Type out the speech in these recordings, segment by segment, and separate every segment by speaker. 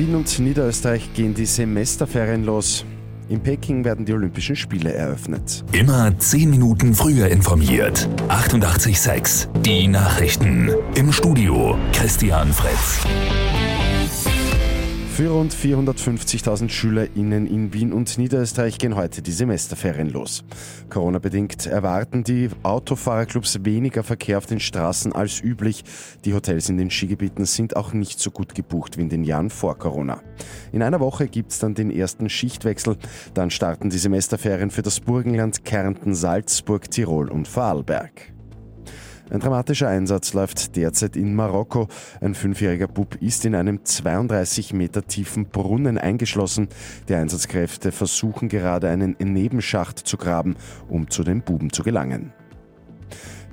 Speaker 1: Wien und Niederösterreich gehen die Semesterferien los. In Peking werden die Olympischen Spiele eröffnet.
Speaker 2: Immer 10 Minuten früher informiert. 88.6 Die Nachrichten. Im Studio Christian Fritz.
Speaker 1: Für rund 450.000 SchülerInnen in Wien und Niederösterreich gehen heute die Semesterferien los. Corona-bedingt erwarten die Autofahrerclubs weniger Verkehr auf den Straßen als üblich. Die Hotels in den Skigebieten sind auch nicht so gut gebucht wie in den Jahren vor Corona. In einer Woche gibt es dann den ersten Schichtwechsel. Dann starten die Semesterferien für das Burgenland, Kärnten, Salzburg, Tirol und Vorarlberg. Ein dramatischer Einsatz läuft derzeit in Marokko. Ein fünfjähriger Bub ist in einem 32 Meter tiefen Brunnen eingeschlossen. Die Einsatzkräfte versuchen gerade einen Nebenschacht zu graben, um zu den Buben zu gelangen.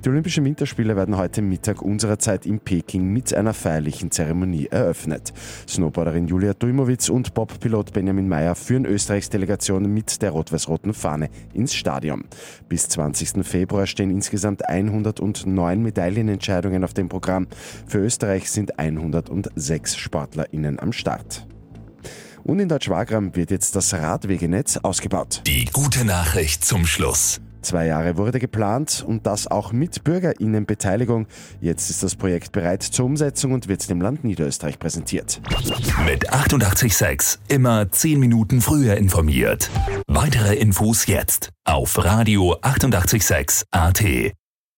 Speaker 1: Die Olympischen Winterspiele werden heute Mittag unserer Zeit in Peking mit einer feierlichen Zeremonie eröffnet. Snowboarderin Julia Dujmovic und Bobpilot Benjamin Meyer führen Österreichs Delegation mit der rot-weiß-roten Fahne ins Stadion. Bis 20. Februar stehen insgesamt 109 Medaillenentscheidungen auf dem Programm. Für Österreich sind 106 SportlerInnen am Start. Und in Deutsch-Wagram wird jetzt das Radwegenetz ausgebaut.
Speaker 2: Die gute Nachricht zum Schluss.
Speaker 1: Zwei Jahre wurde geplant und das auch mit Bürgerinnenbeteiligung. Jetzt ist das Projekt bereit zur Umsetzung und wird dem Land Niederösterreich präsentiert.
Speaker 2: Mit 886 immer 10 Minuten früher informiert. Weitere Infos jetzt auf Radio 886 AT.